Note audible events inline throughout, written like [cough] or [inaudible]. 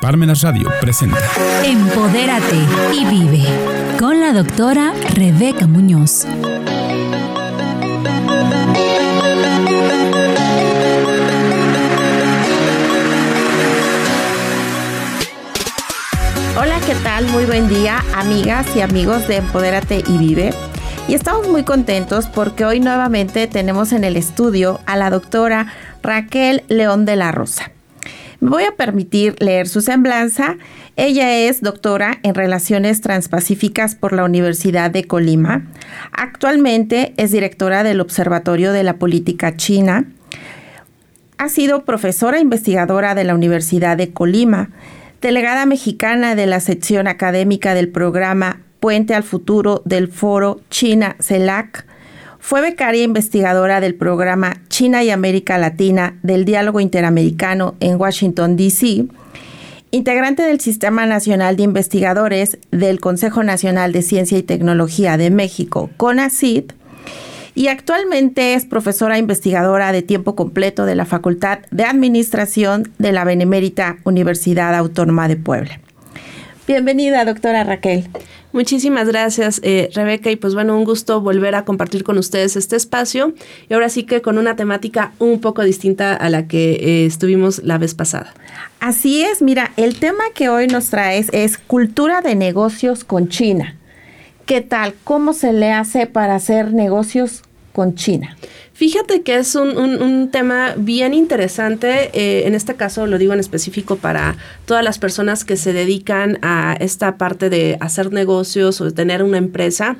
Parmenas Radio presenta Empodérate y vive con la doctora Rebeca Muñoz. Hola, ¿qué tal? Muy buen día, amigas y amigos de Empodérate y Vive. Y estamos muy contentos porque hoy nuevamente tenemos en el estudio a la doctora Raquel León de la Rosa. Me voy a permitir leer su semblanza. Ella es doctora en Relaciones Transpacíficas por la Universidad de Colima. Actualmente es directora del Observatorio de la Política China. Ha sido profesora investigadora de la Universidad de Colima, delegada mexicana de la sección académica del programa Puente al Futuro del Foro China-CELAC, fue becaria investigadora del programa China y América Latina del Diálogo Interamericano en Washington, D.C., integrante del Sistema Nacional de Investigadores del Consejo Nacional de Ciencia y Tecnología de México, CONACYT, y actualmente es profesora investigadora de tiempo completo de la Facultad de Administración de la Benemérita Universidad Autónoma de Puebla. Bienvenida, doctora Raquel. Muchísimas gracias, eh, Rebeca. Y pues bueno, un gusto volver a compartir con ustedes este espacio. Y ahora sí que con una temática un poco distinta a la que eh, estuvimos la vez pasada. Así es, mira, el tema que hoy nos traes es cultura de negocios con China. ¿Qué tal? ¿Cómo se le hace para hacer negocios con China? Fíjate que es un, tema bien interesante, eh, en este caso lo digo en específico para todas las personas que se dedican a esta parte de hacer negocios o de tener una empresa.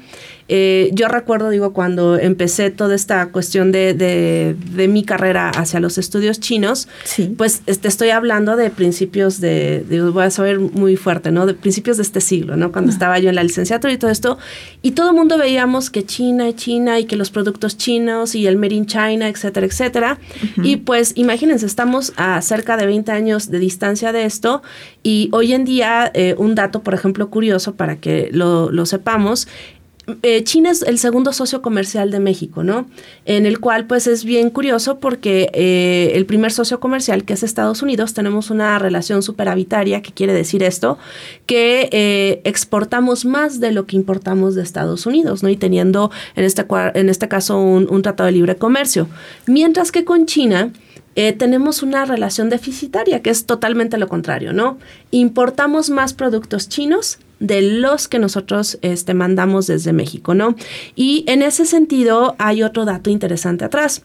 Eh, yo recuerdo, digo, cuando empecé toda esta cuestión de, de, mi carrera hacia los estudios chinos, pues este, estoy hablando de principios de, voy a saber muy fuerte, ¿no? De principios de este siglo, ¿no? Cuando estaba yo en la licenciatura y todo esto, y todo el mundo veíamos que China y China y que los productos chinos y el Made in China, etcétera, etcétera. Y pues imagínense, estamos a cerca de 20 años de distancia de esto y hoy en día, eh, un dato, por ejemplo, curioso para que lo, lo sepamos, eh, China es el segundo socio comercial de México, ¿no? En el cual, pues, es bien curioso porque eh, el primer socio comercial, que es Estados Unidos, tenemos una relación superavitaria, que quiere decir esto, que eh, exportamos más de lo que importamos de Estados Unidos, ¿no? Y teniendo, en este, en este caso, un, un tratado de libre comercio. Mientras que con China, tenemos una relación deficitaria, que es totalmente lo contrario, ¿no? Importamos más productos chinos de los que nosotros este, mandamos desde México, ¿no? Y en ese sentido hay otro dato interesante atrás.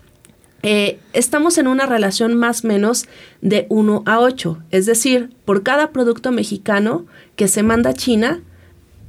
Eh, estamos en una relación más o menos de 1 a 8, es decir, por cada producto mexicano que se manda a China,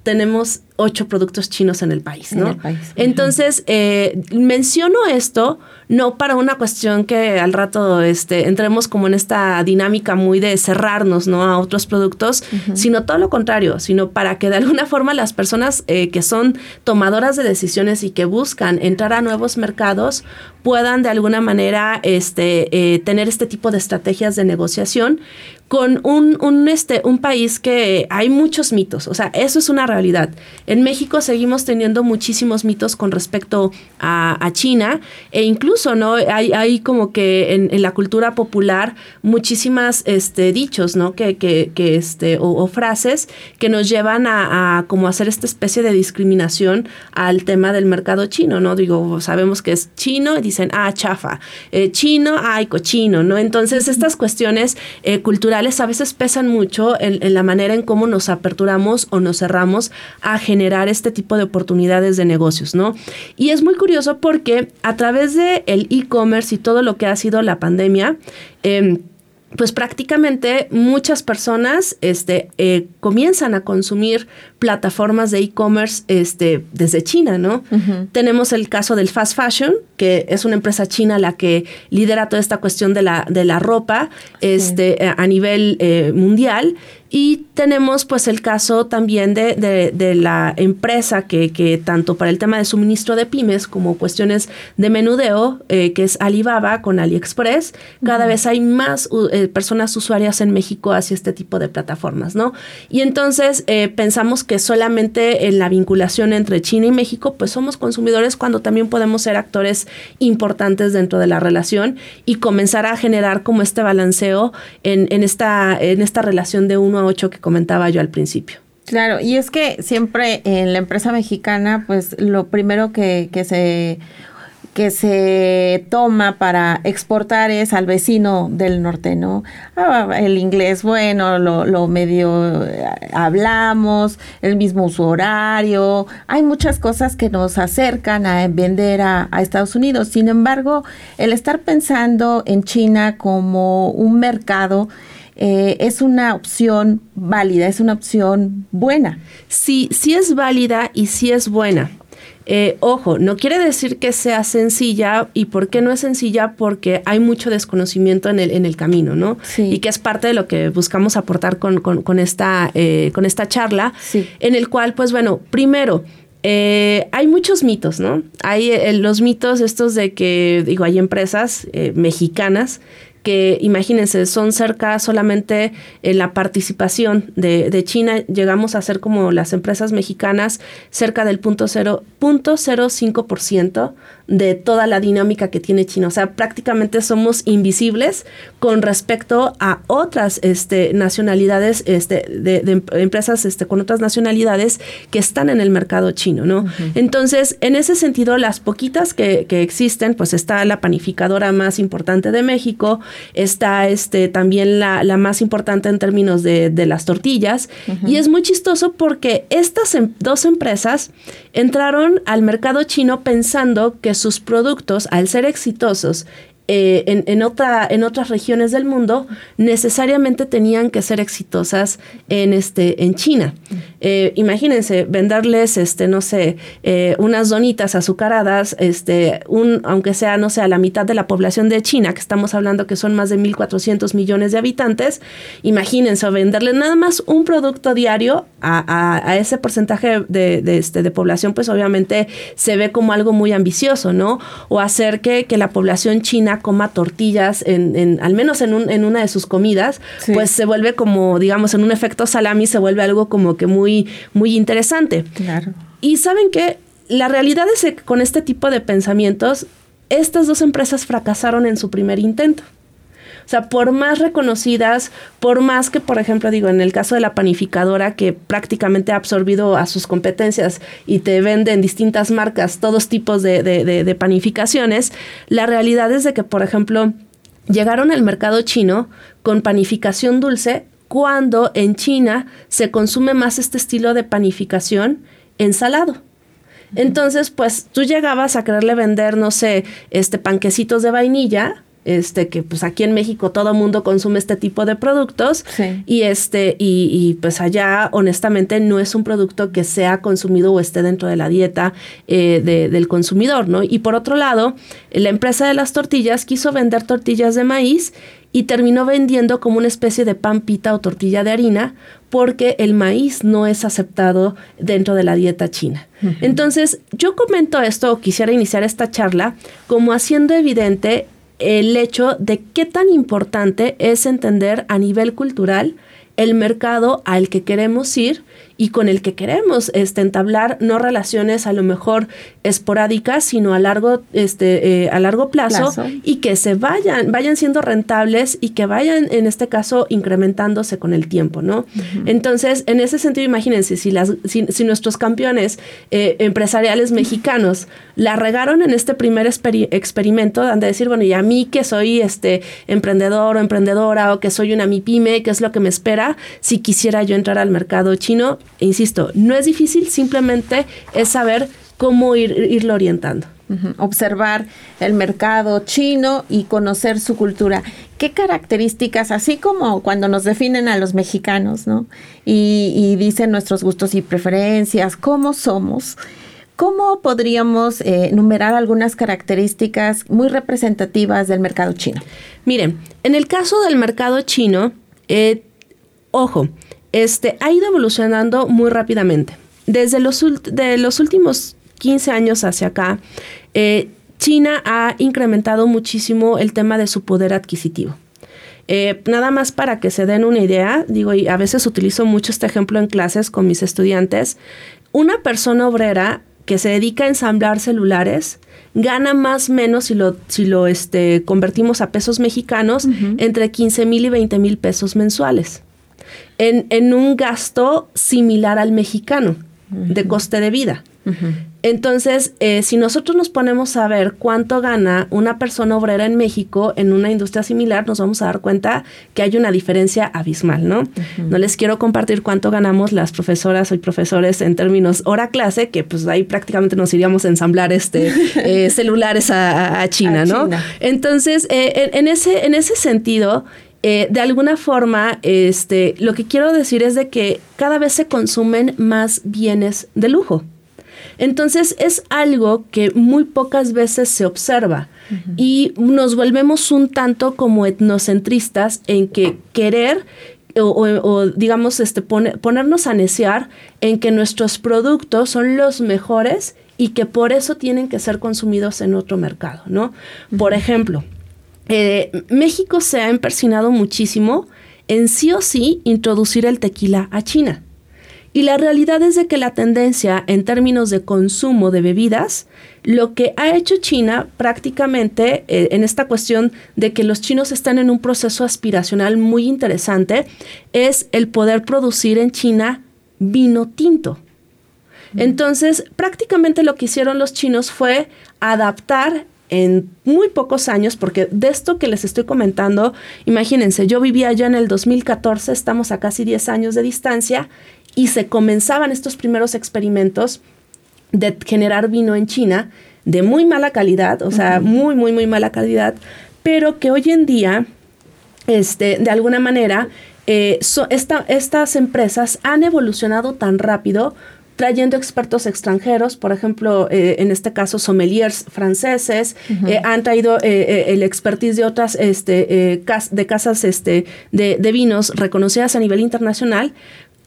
tenemos ocho productos chinos en el país, ¿no? Entonces, eh, menciono esto no para una cuestión que al rato este, entremos como en esta dinámica muy de cerrarnos, ¿no? A otros productos, sino todo lo contrario, sino para que de [laughs] alguna forma las personas eh, que son tomadoras de decisiones y que buscan entrar a nuevos mercados puedan de alguna manera este, eh, tener este tipo de estrategias de negociación con un, un, este, un país que hay muchos mitos, o sea, eso es una realidad. En México seguimos teniendo muchísimos mitos con respecto a, China e incluso, ¿no? Hay, hay como que en, la cultura popular muchísimas este, dichos, ¿no? Que, que, este, o, frases que nos llevan a, como hacer esta especie de discriminación al tema del mercado chino, ¿no? Digo, sabemos que es chino y dicen, ah, chafa, eh, chino, ay, cochino, ¿no? Entonces, estas cuestiones eh, culturales a veces pesan mucho en, la manera en cómo nos aperturamos o nos cerramos a generar este tipo de oportunidades de negocios, ¿no? Y es muy curioso porque a través del el e-commerce y todo lo que ha sido la pandemia, eh, pues prácticamente muchas personas este, eh, comienzan a consumir plataformas de e-commerce este, desde China, ¿no? Tenemos el caso del fast fashion, que es una empresa china la que lidera toda esta cuestión de la, de la ropa este, a nivel eh, mundial Y tenemos pues el caso también de, de, la empresa que, que, tanto para el tema de suministro de pymes como cuestiones de menudeo, eh, que es Alibaba con AliExpress, cada vez hay más eh, personas usuarias en México hacia este tipo de plataformas, ¿no? Y entonces eh, pensamos que solamente en la vinculación entre China y México, pues somos consumidores cuando también podemos ser actores importantes dentro de la relación y comenzar a generar como este balanceo en, en, esta, en esta relación de uno a ocho que comentaba yo al principio. Claro, y es que siempre en la empresa mexicana, pues lo primero que, que se que se toma para exportar es al vecino del norte, ¿no? Ah, el inglés, bueno, lo, medio eh, hablamos, el mismo uso horario, hay muchas cosas que nos acercan a vender a Estados Unidos. Sin embargo, el estar pensando en China como un mercado, eh, es una opción válida, es una opción buena. Sí, sí es válida y sí es buena. Eh, ojo, no quiere decir que sea sencilla y por qué no es sencilla porque hay mucho desconocimiento en el, en el camino, ¿no? Sí. Y que es parte de lo que buscamos aportar con, con, esta, eh, con esta charla, sí. en el cual, pues bueno, primero, hay muchos mitos, ¿no? Hay los mitos estos de que, digo, hay empresas mexicanas que imagínense, son cerca solamente en la participación de, de, China, llegamos a ser como las empresas mexicanas cerca del punto cero, punto cero cinco por ciento de toda la dinámica que tiene China. O sea, prácticamente somos invisibles con respecto a otras este, nacionalidades, este, de, empresas este, con otras nacionalidades que están en el mercado chino, ¿no? Entonces, en ese sentido, las poquitas que, que, existen, pues está la panificadora más importante de México, está este, también la, la más importante en términos de, de las tortillas, y es muy chistoso porque estas em, dos empresas entraron al mercado chino pensando que sus productos, al ser exitosos eh, en, en, otra, en otras regiones del mundo necesariamente tenían que ser exitosas en, este, en China. Eh, imagínense, venderles, este, no sé, eh, unas donitas azucaradas, este, un, aunque sea, no sé, a la mitad de la población de China, que estamos hablando que son más de 1.400 millones de habitantes, imagínense, venderle nada más un producto diario a, a, ese porcentaje de, de, este, de población, pues obviamente se ve como algo muy ambicioso, ¿no? O hacer que, que la población china coma tortillas, en, en al menos en, un, en, una de sus comidas, pues se vuelve como, digamos, en un efecto salami, se vuelve algo como que muy, muy interesante. Claro. Y saben que la realidad es que con este tipo de pensamientos, estas dos empresas fracasaron en su primer intento. O sea, por más reconocidas, por más que, por ejemplo, digo, en el caso de la panificadora, que prácticamente ha absorbido a sus competencias y te venden distintas marcas, todos tipos de, de, panificaciones, la realidad es de que, por ejemplo, llegaron al mercado chino con panificación dulce cuando en China se consume más este estilo de panificación ensalado. Entonces, pues tú llegabas a quererle vender, no sé, este panquecitos de vainilla este que pues aquí en México todo mundo consume este tipo de productos y este y, pues allá honestamente no es un producto que sea consumido o esté dentro de la dieta eh, del consumidor, ¿no? Y por otro lado, la empresa de las tortillas quiso vender tortillas de maíz y terminó vendiendo como una especie de pan pita o tortilla de harina porque el maíz no es aceptado dentro de la dieta china. Entonces, yo comento esto o quisiera iniciar esta charla como haciendo evidente el hecho de qué tan importante es entender a nivel cultural el mercado al que queremos ir y con el que queremos este, entablar no relaciones a lo mejor esporádicas, sino a largo, este, eh, a largo plazo, y que se vayan, vayan siendo rentables y que vayan, en este caso, incrementándose con el tiempo, ¿no? Entonces, en ese sentido, imagínense, si, las, si, nuestros campeones eh, empresariales mexicanos la regaron en este primer experimento, dan de decir, bueno, y a mí que soy este emprendedor o emprendedora o que soy una MIPYME, ¿qué es lo que me espera si quisiera yo entrar al mercado chino? Insisto, no es difícil, simplemente es saber cómo ir, irlo orientando. Observar el mercado chino y conocer su cultura. ¿Qué características, así como cuando nos definen a los mexicanos, ¿no? Y, dicen nuestros gustos y preferencias, cómo somos? ¿Cómo podríamos eh, enumerar algunas características muy representativas del mercado chino? Miren, en el caso del mercado chino, eh, ojo, este, ha ido evolucionando muy rápidamente. Desde los, de los últimos 15 años hacia acá, eh, China ha incrementado muchísimo el tema de su poder adquisitivo. Eh, nada más para que se den una idea, digo, y a veces utilizo mucho este ejemplo en clases con mis estudiantes, una persona obrera que se dedica a ensamblar celulares gana más o menos si lo, si lo este, convertimos a pesos mexicanos entre 15 mil y 20 mil pesos mensuales en, en, un gasto similar al mexicano de coste de vida. Entonces, eh, si nosotros nos ponemos a ver cuánto gana una persona obrera en México en una industria similar, nos vamos a dar cuenta que hay una diferencia abismal, ¿no? No les quiero compartir cuánto ganamos las profesoras y profesores en términos hora clase, que pues ahí prácticamente nos iríamos a ensamblar este [laughs] eh, celulares a, China, ¿no? Entonces, eh, en, ese, en ese sentido, de alguna forma, este, lo que quiero decir es de que cada vez se consumen más bienes de lujo. Entonces es algo que muy pocas veces se observa y nos volvemos un tanto como etnocentristas en que querer o, digamos este ponernos a neciar en que nuestros productos son los mejores y que por eso tienen que ser consumidos en otro mercado, ¿no? Por ejemplo, eh, México se ha empersinado muchísimo en sí o sí introducir el tequila a China. Y la realidad es de que la tendencia en términos de consumo de bebidas, lo que ha hecho China prácticamente eh, en esta cuestión de que los chinos están en un proceso aspiracional muy interesante, es el poder producir en China vino tinto. Entonces, prácticamente lo que hicieron los chinos fue adaptar en muy pocos años, porque de esto que les estoy comentando, imagínense, yo vivía ya en el 2014, estamos a casi 10 años de distancia, y se comenzaban estos primeros experimentos de generar vino en China de muy mala calidad, o sea, muy, muy, muy mala calidad, pero que hoy en día, este, de alguna manera, eh, estas empresas han evolucionado tan rápido trayendo expertos extranjeros, por ejemplo, eh, en este caso sommeliers franceses, eh, han traído el expertise de otras este, de casas este, de, de, vinos reconocidas a nivel internacional,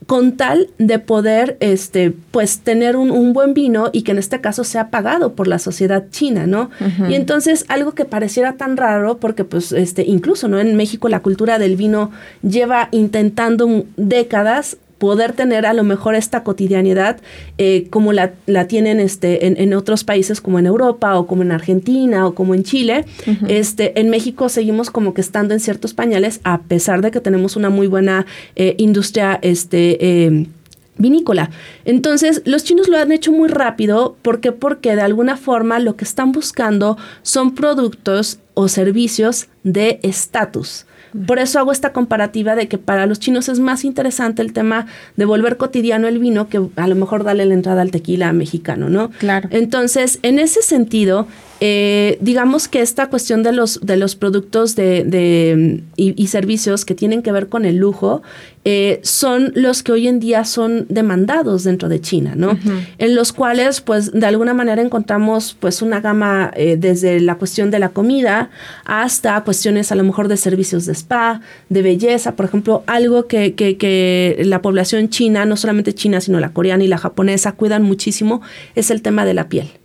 con tal de poder este pues tener un, buen vino y que en este caso sea pagado por la sociedad china, ¿no? Y entonces algo que pareciera tan raro porque pues este incluso no en México la cultura del vino lleva intentando décadas poder tener a lo mejor esta cotidianidad eh, como la, la tienen este, en, otros países como en Europa o como en Argentina o como en Chile. este, en México seguimos como que estando en ciertos pañales a pesar de que tenemos una muy buena eh, industria este, em, vinícola. Entonces, los chinos lo han hecho muy rápido. ¿Por qué? Porque de alguna forma lo que están buscando son productos o servicios de estatus. Por eso hago esta comparativa de que para los chinos es más interesante el tema de volver cotidiano el vino que a lo mejor darle la entrada al tequila mexicano, ¿no? Claro. Entonces, en ese sentido, eh, digamos que esta cuestión de los, de los productos de, y, servicios que tienen que ver con el lujo eh, son los que hoy en día son demandados dentro de China, ¿no? En los cuales, pues, de alguna manera encontramos, pues, una gama eh, desde la cuestión de la comida hasta cuestiones a lo mejor de servicios de spa, de belleza, por ejemplo, algo que, que, que la población china, no solamente china, sino la coreana y la japonesa, cuidan muchísimo, es el tema de la piel.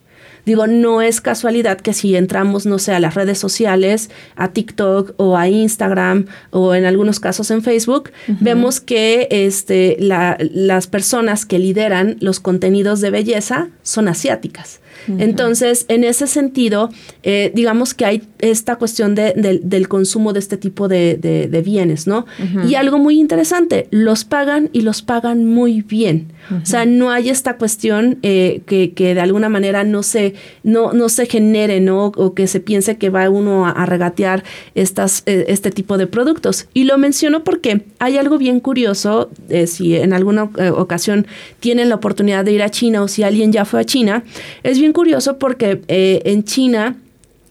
Digo, no es casualidad que si entramos, no sé, a las redes sociales, a TikTok o a Instagram o en algunos casos en Facebook, vemos que este, las personas que lideran los contenidos de belleza son asiáticas. Entonces, en ese sentido, eh, digamos que hay esta cuestión del consumo de este tipo de, bienes, ¿no? Y algo muy interesante, los pagan y los pagan muy bien. O sea, no hay esta cuestión eh, que, de alguna manera no se, no, no se genere, ¿no? O que se piense que va uno a, regatear estas, eh, este tipo de productos. Y lo menciono porque hay algo bien curioso, si en alguna ocasión tienen la oportunidad de ir a China o si alguien ya fue a China, es bien curioso porque eh, en China,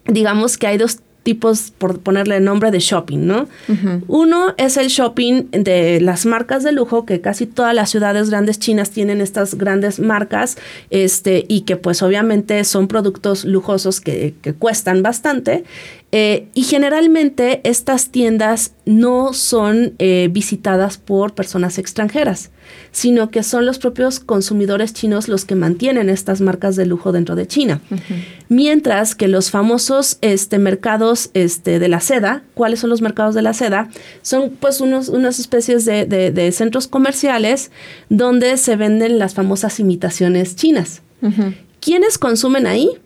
digamos que hay dos tipos, por ponerle el nombre de shopping, ¿no? Uno es el shopping de las marcas de lujo, que casi todas las ciudades grandes chinas tienen estas grandes marcas, este, y que pues obviamente son productos lujosos que, que cuestan bastante. Eh, y generalmente estas tiendas no son eh, visitadas por personas extranjeras, sino que son los propios consumidores chinos los que mantienen estas marcas de lujo dentro de China. Mientras que los famosos este, mercados este, de la seda, ¿cuáles son los mercados de la seda? Son pues unos, unas especies de, centros comerciales donde se venden las famosas imitaciones chinas. ¿Quiénes consumen ahí?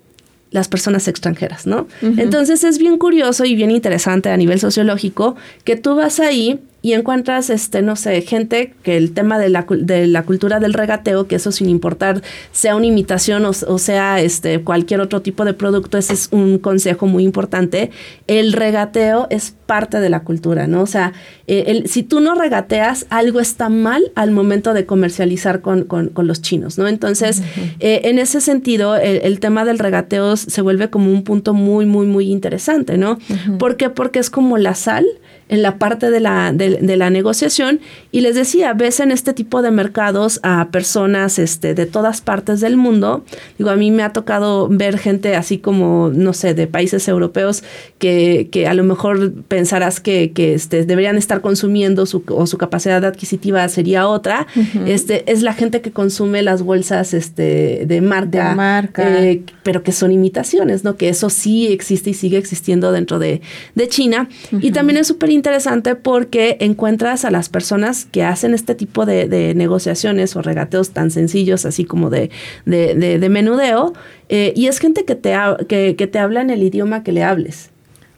Las personas extranjeras, ¿no? Entonces es bien curioso y bien interesante a nivel sociológico que tú vas ahí y encuentras, este, no sé, gente que el tema de la, de la cultura del regateo, que eso sin importar sea una imitación o, sea este, cualquier otro tipo de producto, ese es un consejo muy importante. El regateo es parte de la cultura, ¿no? O sea, eh, el, si tú no regateas, algo está mal al momento de comercializar con, con, los chinos, ¿no? Entonces, eh, en ese sentido, el, tema del regateo se vuelve como un punto muy, muy, muy interesante, ¿no? ¿Por qué? Porque es como la sal en la parte de la, de, la negociación y les decía, ves en este tipo de mercados a personas este, de todas partes del mundo. Digo, a mí me ha tocado ver gente así como, no sé, de países europeos que, que a lo mejor pensarás que, que este, deberían estar consumiendo su, o su capacidad adquisitiva sería otra. este, es la gente que consume las bolsas este, de marca, marca. Eh, pero que son imitaciones, ¿no? Que eso sí existe y sigue existiendo dentro de, de China. Y también es súper interesante porque encuentras a las personas que hacen este tipo de, negociaciones o regateos tan sencillos, así como de, de, menudeo, eh, y es gente que te, que te habla en el idioma que le hables.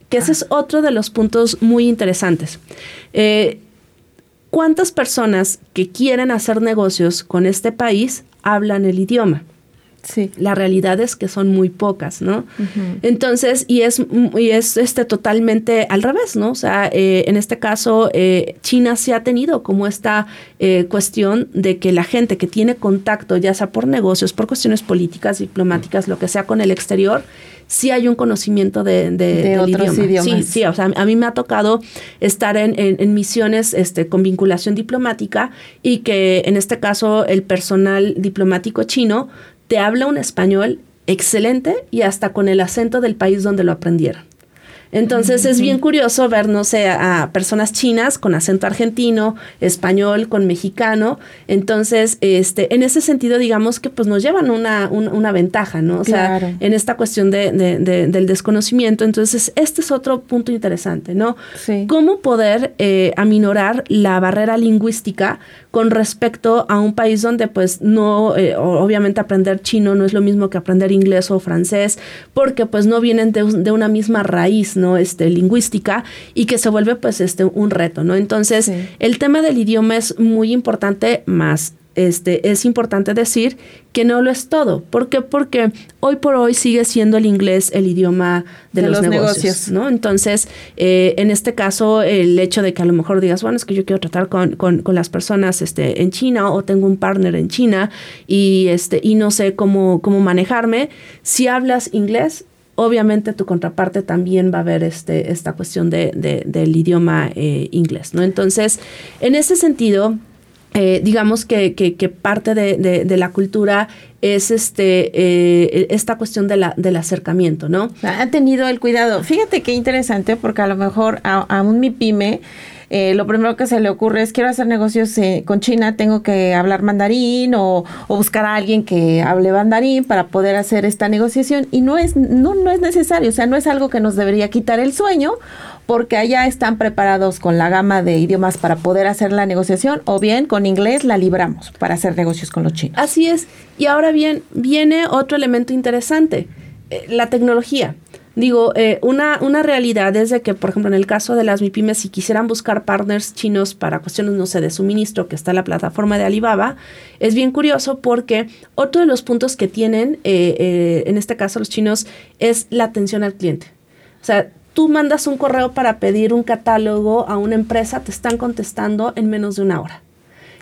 Que ese es otro de los puntos muy interesantes. Eh, ¿Cuántas personas que quieren hacer negocios con este país hablan el idioma? Sí. La realidad es que son muy pocas, ¿no? Entonces, y es, y es este, totalmente al revés, ¿no? O sea, eh, en este caso, eh, China se ha tenido como esta eh, cuestión de que la gente que tiene contacto, ya sea por negocios, por cuestiones políticas, diplomáticas, lo que sea con el exterior, sí hay un conocimiento de, de, otros idiomas. Sí, sí, o sea, a mí me ha tocado estar en, en, misiones este, con vinculación diplomática y que en este caso el personal diplomático chino te habla un español excelente y hasta con el acento del país donde lo aprendieron. Entonces es bien curioso ver, no sé, a personas chinas con acento argentino, español, con mexicano. Entonces, este, en ese sentido, digamos que pues nos llevan una, una, ventaja, ¿no? O sea, en esta cuestión de, del desconocimiento. Entonces, este es otro punto interesante, ¿no? Sí. ¿Cómo poder eh, aminorar la barrera lingüística con respecto a un país donde pues no, eh, obviamente aprender chino no es lo mismo que aprender inglés o francés, porque pues no vienen de, de una misma raíz, ¿no? Este, lingüística y que se vuelve pues este, un reto, ¿no? Entonces, el tema del idioma es muy importante, más este, es importante decir que no lo es todo. ¿Por qué? Porque hoy por hoy sigue siendo el inglés el idioma de, los, negocios, ¿no? Entonces, eh, en este caso, el hecho de que a lo mejor digas, bueno, es que yo quiero tratar con, con, con, las personas este, en China o tengo un partner en China y, este, y no sé cómo, cómo manejarme, si hablas inglés, obviamente tu contraparte también va a ver este, esta cuestión de, del idioma eh, inglés, ¿no? Entonces, en ese sentido, eh, digamos que, que, parte de, la cultura es este eh, esta cuestión de la, del acercamiento, ¿no? Ha tenido el cuidado. Fíjate qué interesante, porque a lo mejor a, un mi pyme eh, lo primero que se le ocurre es quiero hacer negocios eh, con China, tengo que hablar mandarín o, buscar a alguien que hable mandarín para poder hacer esta negociación y no es, no, no es necesario, o sea, no es algo que nos debería quitar el sueño porque allá están preparados con la gama de idiomas para poder hacer la negociación o bien con inglés la libramos para hacer negocios con los chinos. Así es. Y ahora bien, viene otro elemento interesante, eh, la tecnología. Digo, eh, una, una realidad es de que, por ejemplo, en el caso de las MIPIMES, si quisieran buscar partners chinos para cuestiones, no sé, de suministro, que está en la plataforma de Alibaba, es bien curioso porque otro de los puntos que tienen, eh, eh, en este caso los chinos, es la atención al cliente. O sea, tú mandas un correo para pedir un catálogo a una empresa, te están contestando en menos de una hora.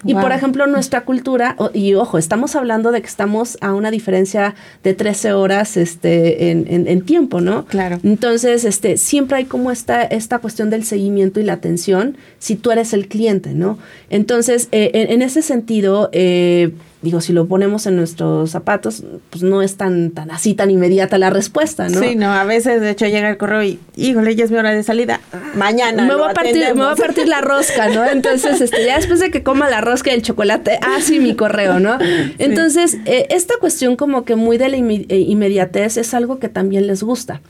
Y por ejemplo, nuestra cultura, y ojo, estamos hablando de que estamos a una diferencia de 13 horas este, en, tiempo, ¿no? Claro. Entonces, este, siempre hay como esta, esta cuestión del seguimiento y la atención si tú eres el cliente, ¿no? Entonces, eh, en, ese sentido, eh, digo, si lo ponemos en nuestros zapatos, pues no es tan, tan así, tan inmediata la respuesta, ¿no? Sí, no, a veces de hecho llega el correo y, híjole, ya es mi hora de salida, mañana. Me, voy a, partir, me voy a partir la rosca, ¿no? Entonces, este, ya después de que coma la rosca y el chocolate, ah, sí, mi correo, ¿no? Entonces, eh, esta cuestión como que muy de la eh, inmediatez es algo que también les gusta.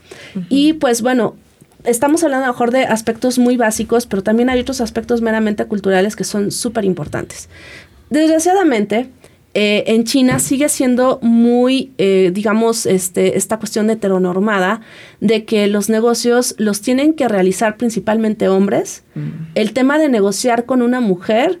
Y pues bueno, estamos hablando a lo mejor de aspectos muy básicos, pero también hay otros aspectos meramente culturales que son súper importantes. Desgraciadamente, eh, en China sigue siendo muy, eh, digamos, este, esta cuestión heteronormada de que los negocios los tienen que realizar principalmente hombres. Mm. El tema de negociar con una mujer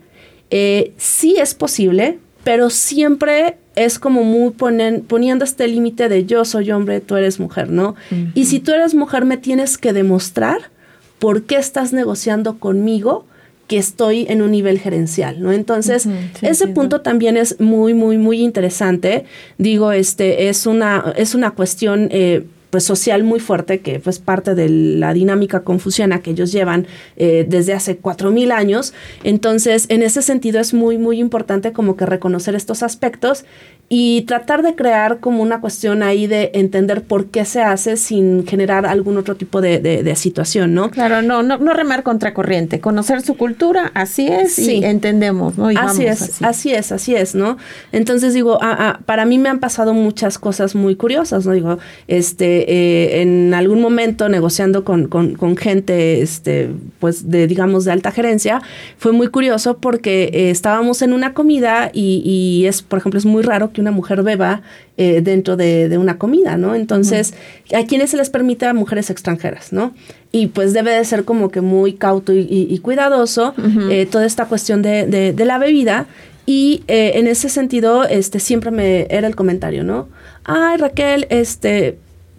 eh, sí es posible, pero siempre es como muy ponen, poniendo este límite de yo soy hombre, tú eres mujer, ¿no? Y si tú eres mujer, me tienes que demostrar por qué estás negociando conmigo que estoy en un nivel gerencial, ¿no? Entonces, ese punto también es muy, muy, muy interesante. Digo, este, es una, es una cuestión eh, pues social muy fuerte que pues parte de la dinámica confuciana que ellos llevan eh, desde hace cuatro mil años entonces en ese sentido es muy muy importante como que reconocer estos aspectos y tratar de crear como una cuestión ahí de entender por qué se hace sin generar algún otro tipo de, de, situación, ¿no? Claro, no, no, no remar contracorriente, conocer su cultura, así es, sí. y entendemos, ¿no? así es, así. es, así es, ¿no? Entonces digo, para mí me han pasado muchas cosas muy curiosas, ¿no? Digo, este, eh, en algún momento negociando con, con, con, gente, este, pues de, digamos, de alta gerencia, fue muy curioso porque eh, estábamos en una comida y, y es, por ejemplo, es muy raro que una mujer beba eh, dentro de, una comida, ¿no? Entonces, ¿a quiénes se les permite a mujeres extranjeras, ¿no? Y pues debe de ser como que muy cauto y, cuidadoso eh, toda esta cuestión de, la bebida. Y eh, en ese sentido, este, siempre me era el comentario, ¿no? Ay, Raquel, este,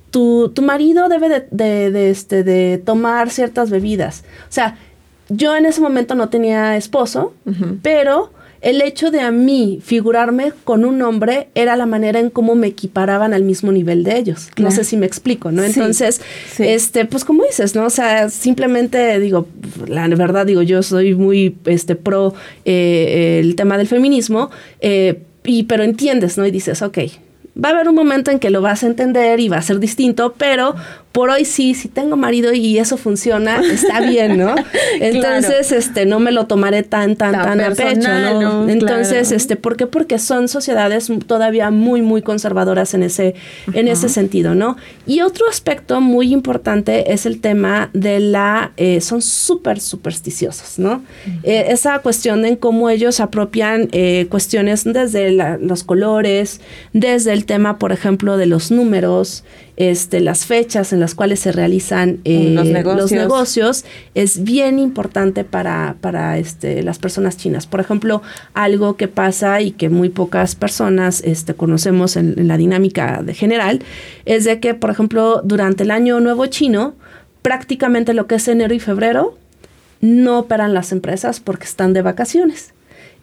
tu, tu marido debe de, de, este, de tomar ciertas bebidas. O sea, yo en ese momento no tenía esposo, pero el hecho de a mí figurarme con un hombre era la manera en cómo me equiparaban al mismo nivel de ellos. No sé si me explico, ¿no? Entonces, este, pues como dices, ¿no? O sea, simplemente digo, la verdad digo, yo soy muy este pro eh, el tema del feminismo, eh, y pero entiendes, ¿no? Y dices, ok, va a haber un momento en que lo vas a entender y va a ser distinto, pero por hoy sí, si tengo marido y eso funciona, está [laughs] bien, ¿no? Entonces, este, no me lo tomaré tan, tan, tan, a pecho, ¿no? Entonces, este, ¿por qué? Porque son sociedades todavía muy, muy conservadoras en ese, en ese sentido, ¿no? Y otro aspecto muy importante es el tema de la, eh, son súper supersticiosos, ¿no? Eh, esa cuestión en cómo ellos apropian eh, cuestiones desde los colores, desde el tema, por ejemplo, de los números, este, las fechas en las cuales se realizan eh, los, negocios. es bien importante para, para este, las personas chinas. Por ejemplo, algo que pasa y que muy pocas personas este, conocemos en, la dinámica de general, es de que, por ejemplo, durante el año nuevo chino, prácticamente lo que es enero y febrero, no operan las empresas porque están de vacaciones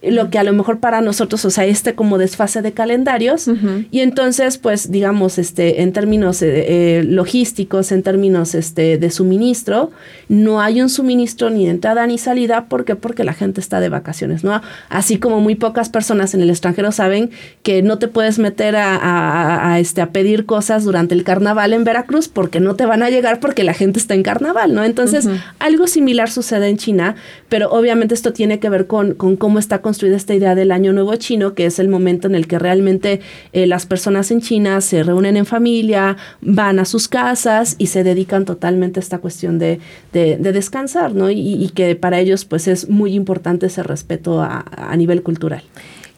lo que a lo mejor para nosotros, o sea, este como desfase de calendarios. Y entonces, pues, digamos, este, en términos eh, eh, logísticos, en términos este, de suministro, no hay un suministro ni de entrada ni salida. ¿Por qué? Porque la gente está de vacaciones, ¿no? Así como muy pocas personas en el extranjero saben que no te puedes meter a, este, a pedir cosas durante el carnaval en Veracruz porque no te van a llegar porque la gente está en carnaval, ¿no? Entonces, algo similar sucede en China, pero obviamente esto tiene que ver con, con cómo está construida esta idea del Año Nuevo Chino, que es el momento en el que realmente eh, las personas en China se reúnen en familia, van a sus casas y se dedican totalmente a esta cuestión de, de, descansar, ¿no? Y, que para ellos pues es muy importante ese respeto a, a nivel cultural.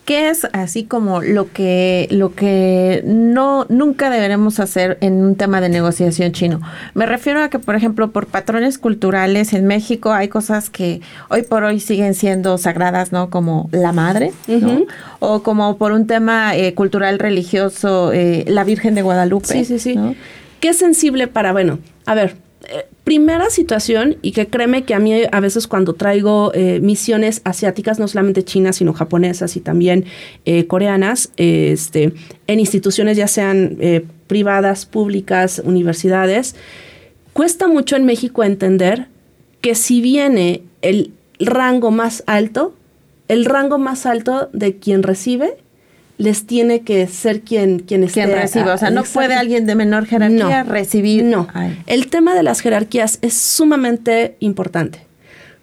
¿Qué es así como lo que, lo que no, nunca deberemos hacer en un tema de negociación chino? Me refiero a que, por ejemplo, por patrones culturales en México hay cosas que hoy por hoy siguen siendo sagradas, ¿no? Como la madre, ¿no? O como por un tema eh, cultural religioso, eh, la Virgen de Guadalupe. Sí, sí, sí. Qué sensible para, bueno, a ver, eh, primera situación, y que créeme que a mí a veces cuando traigo eh, misiones asiáticas, no solamente chinas, sino japonesas y también eh, coreanas, este, en instituciones ya sean privadas, públicas, universidades, cuesta mucho en México entender que si viene el rango más alto, el rango más alto de quien recibe les tiene que ser quien, quien esté. Quien reciba. O sea, no puede alguien de menor jerarquía recibir. No. El tema de las jerarquías es sumamente importante.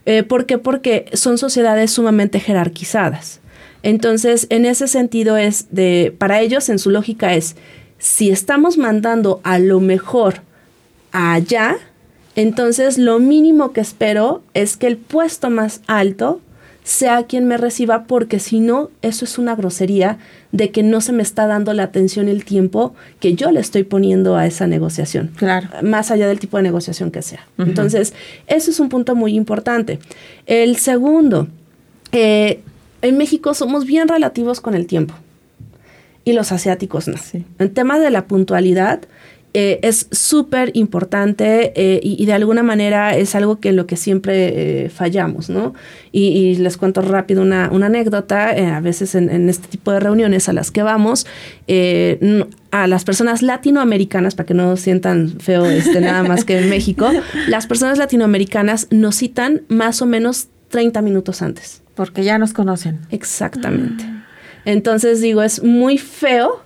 Eh, ¿Por qué? Porque son sociedades sumamente jerarquizadas. Entonces, en ese sentido es de, para ellos, en su lógica es, si estamos mandando a lo mejor allá, entonces lo mínimo que espero es que el puesto más alto sea quien me reciba, porque si no, eso es una grosería de que no se me está dando la atención y el tiempo que yo le estoy poniendo a esa negociación. Claro. Más allá del tipo de negociación que sea. Entonces, eso es un punto muy importante. El segundo, eh, en México somos bien relativos con el tiempo y los asiáticos no. En tema de la puntualidad, eh, es súper importante eh, y, de alguna manera es algo que en lo que siempre eh, fallamos, ¿no? Y, les cuento rápido una, anécdota, a veces en, este tipo de reuniones a las que vamos, a las personas latinoamericanas, para que no sientan feo este, nada más que en México, [laughs] las personas latinoamericanas nos citan más o menos 30 minutos antes. Porque ya nos conocen. Exactamente. Entonces digo, es muy feo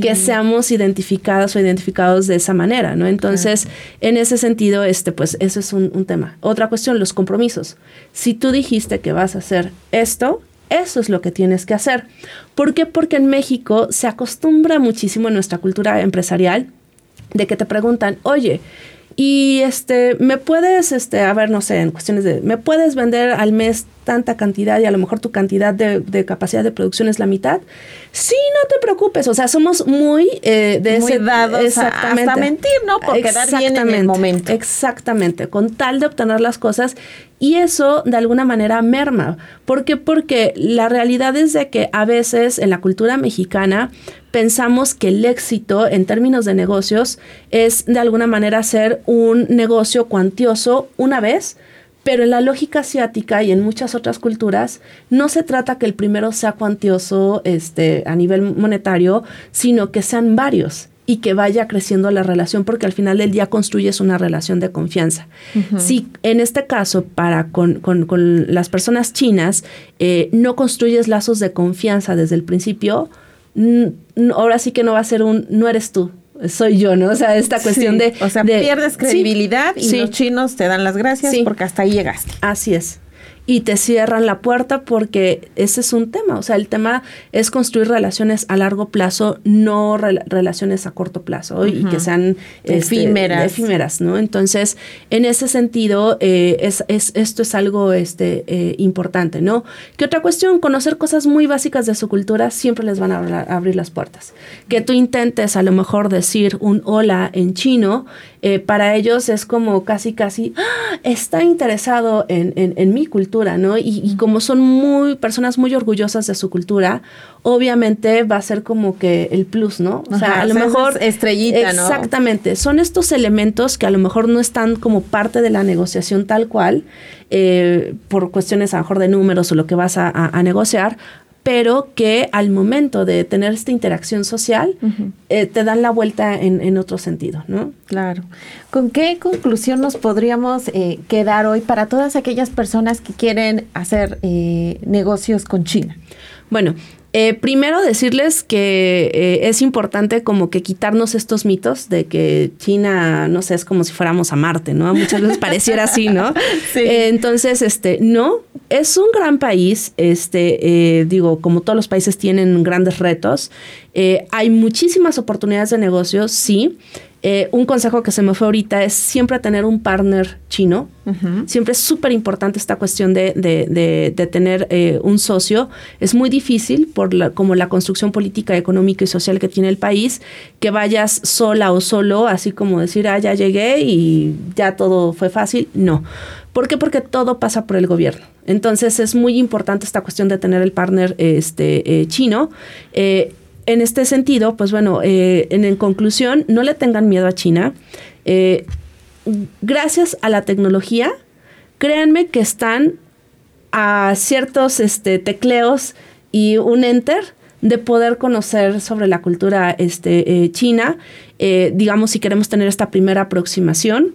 que seamos identificadas o identificados de esa manera, ¿no? Entonces, en ese sentido, este, pues, eso es un, tema. Otra cuestión, los compromisos. Si tú dijiste que vas a hacer esto, eso es lo que tienes que hacer. ¿Por qué? Porque en México se acostumbra muchísimo en nuestra cultura empresarial de que te preguntan, oye, y este, me puedes, este, a ver, no sé, en cuestiones de, me puedes vender al mes tanta cantidad y a lo mejor tu cantidad de, capacidad de producción es la mitad. Sí, no te preocupes. O sea, somos muy eh, de muy dados exactamente. hasta mentir, ¿no? Por quedar bien en el momento. Exactamente, con tal de obtener las cosas. Y eso de alguna manera merma. ¿Por qué? Porque la realidad es de que a veces en la cultura mexicana pensamos que el éxito en términos de negocios es de alguna manera hacer un negocio cuantioso una vez, pero en la lógica asiática y en muchas otras culturas no se trata que el primero sea cuantioso este, a nivel monetario, sino que sean varios y que vaya creciendo la relación, porque al final del día construyes una relación de confianza. Si en este caso, para con, las personas chinas, eh, no construyes lazos de confianza desde el principio, ahora sí que no va a ser un no eres tú, soy yo, ¿no? O sea, esta cuestión de... O sea, pierdes credibilidad y los chinos te dan las gracias porque hasta ahí llegaste. Así es y te cierran la puerta porque ese es un tema. O sea, el tema es construir relaciones a largo plazo, no relaciones a corto plazo y que sean este, efímeras. efímeras, ¿no? Entonces, en ese sentido, eh, es, es, esto es algo este, eh, importante, ¿no? ¿Qué otra cuestión? Conocer cosas muy básicas de su cultura siempre les van a abrir las puertas. Que tú intentes a lo mejor decir un hola en chino, eh, para ellos es como casi, casi, ¡Ah! está interesado en, en, mi cultura, ¿no? Y, como son muy, personas muy orgullosas de su cultura, obviamente va a ser como que el plus, ¿no? O sea, a lo mejor... Estrellita, ¿no? Exactamente. Son estos elementos que a lo mejor no están como parte de la negociación tal cual, eh, por cuestiones a lo mejor de números o lo que vas a negociar, pero que al momento de tener esta interacción social eh, te dan la vuelta en, otro sentido, ¿no? Claro. ¿Con qué conclusión nos podríamos eh, quedar hoy para todas aquellas personas que quieren hacer eh, negocios con China? Bueno, eh, primero decirles que eh, es importante como que quitarnos estos mitos de que China, no sé, es como si fuéramos a Marte, ¿no? Muchas veces pareciera así, ¿no? [laughs] Sí. Eh, entonces, este, no, es un gran país, este, digo, como todos los países tienen grandes retos, hay muchísimas oportunidades de negocio, sí. Eh, un consejo que se me fue ahorita es siempre tener un partner chino. Siempre es súper importante esta cuestión de, de, tener eh, un socio. Es muy difícil, por como la construcción política, económica y social que tiene el país, que vayas sola o solo, así como decir, ah, ya llegué y ya todo fue fácil. No. ¿Por qué? Porque todo pasa por el gobierno. Entonces es muy importante esta cuestión de tener el partner este, eh, chino en este sentido, pues bueno, eh, en, conclusión, no le tengan miedo a China. Eh, gracias a la tecnología, créanme que están a ciertos este, tecleos y un enter de poder conocer sobre la cultura este, eh, china eh, digamos, si queremos tener esta primera aproximación.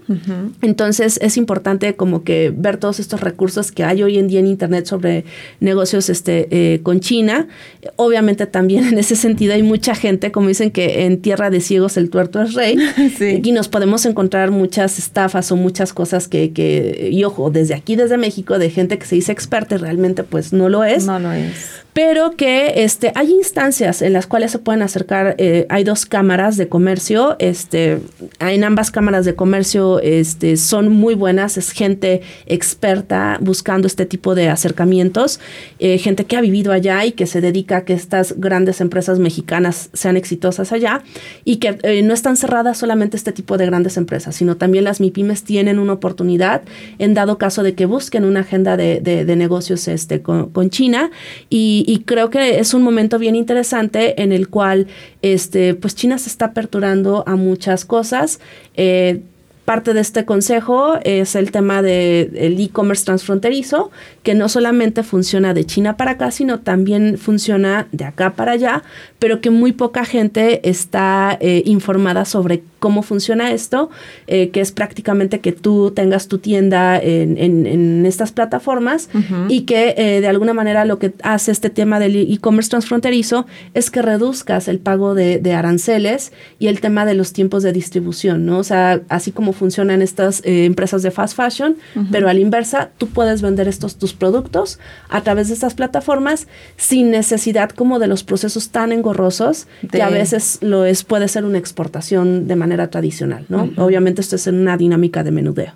Entonces es importante como que ver todos estos recursos que hay hoy en día en Internet sobre negocios este, eh, con China. Obviamente también en ese sentido hay mucha gente, como dicen que en tierra de ciegos el tuerto es rey, [laughs] y nos podemos encontrar muchas estafas o muchas cosas que, que, y ojo, desde aquí, desde México, de gente que se dice experta y realmente pues no lo es. No lo es pero que este, hay instancias en las cuales se pueden acercar, eh, hay dos cámaras de comercio, este, en ambas cámaras de comercio este, son muy buenas, es gente experta buscando este tipo de acercamientos, eh, gente que ha vivido allá y que se dedica a que estas grandes empresas mexicanas sean exitosas allá y que eh, no están cerradas solamente este tipo de grandes empresas, sino también las MIPIMES tienen una oportunidad en dado caso de que busquen una agenda de, de, negocios este, con, con China y y, creo que es un momento bien interesante en el cual este, pues China se está aperturando a muchas cosas. Eh, parte de este consejo es el tema del e-commerce transfronterizo, que no solamente funciona de China para acá, sino también funciona de acá para allá, pero que muy poca gente está eh, informada sobre cómo funciona esto, eh, que es prácticamente que tú tengas tu tienda en, en, estas plataformas y que eh, de alguna manera lo que hace este tema del e-commerce transfronterizo es que reduzcas el pago de, de, aranceles y el tema de los tiempos de distribución, ¿no? O sea, así como funcionan estas empresas de fast fashion, pero a la inversa, tú puedes vender estos tus productos a través de estas plataformas sin necesidad como de los procesos tan engorrosos que a veces lo es, puede ser una exportación de manera tradicional, ¿no? Obviamente esto es en una dinámica de menudeo.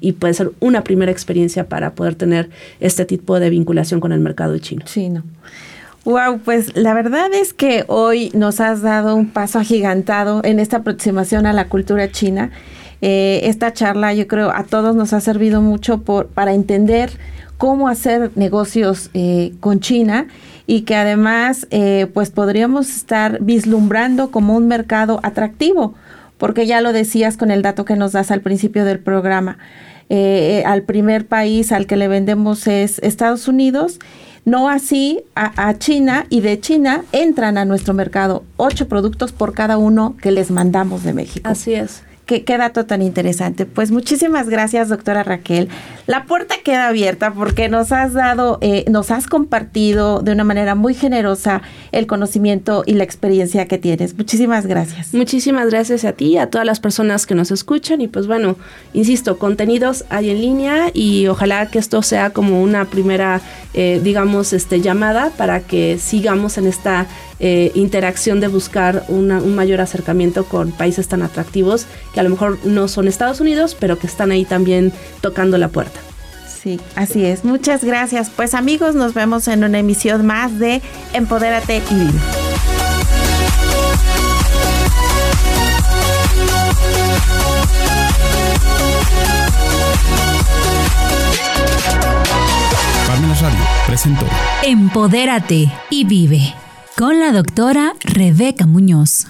Y puede ser una primera experiencia para poder tener este tipo de vinculación con el mercado chino. Chino. Wow, pues la verdad es que hoy nos has dado un paso agigantado en esta aproximación a la cultura china. Eh, esta charla yo creo a todos nos ha servido mucho por, para entender cómo hacer negocios eh, con China y que además eh, pues podríamos estar vislumbrando como un mercado atractivo, porque ya lo decías con el dato que nos das al principio del programa. Eh, eh, al primer país al que le vendemos es Estados Unidos, no así a, a, China y de China entran a nuestro mercado ocho productos por cada uno que les mandamos de México. Así es. Qué, dato tan interesante. Pues muchísimas gracias, doctora Raquel. La puerta queda abierta porque nos has dado, eh, nos has compartido de una manera muy generosa el conocimiento y la experiencia que tienes. Muchísimas gracias. Muchísimas gracias a ti y a todas las personas que nos escuchan. Y pues bueno, insisto, contenidos hay en línea y ojalá que esto sea como una primera, eh, digamos, este, llamada para que sigamos en esta eh, interacción de buscar un mayor acercamiento con países tan atractivos que a lo mejor no son Estados Unidos, pero que están ahí también tocando la puerta. Sí, así es. Muchas gracias. Pues amigos, nos vemos en una emisión más de Empodérate y Vive. presentó Empodérate y Vive con la doctora Rebeca Muñoz.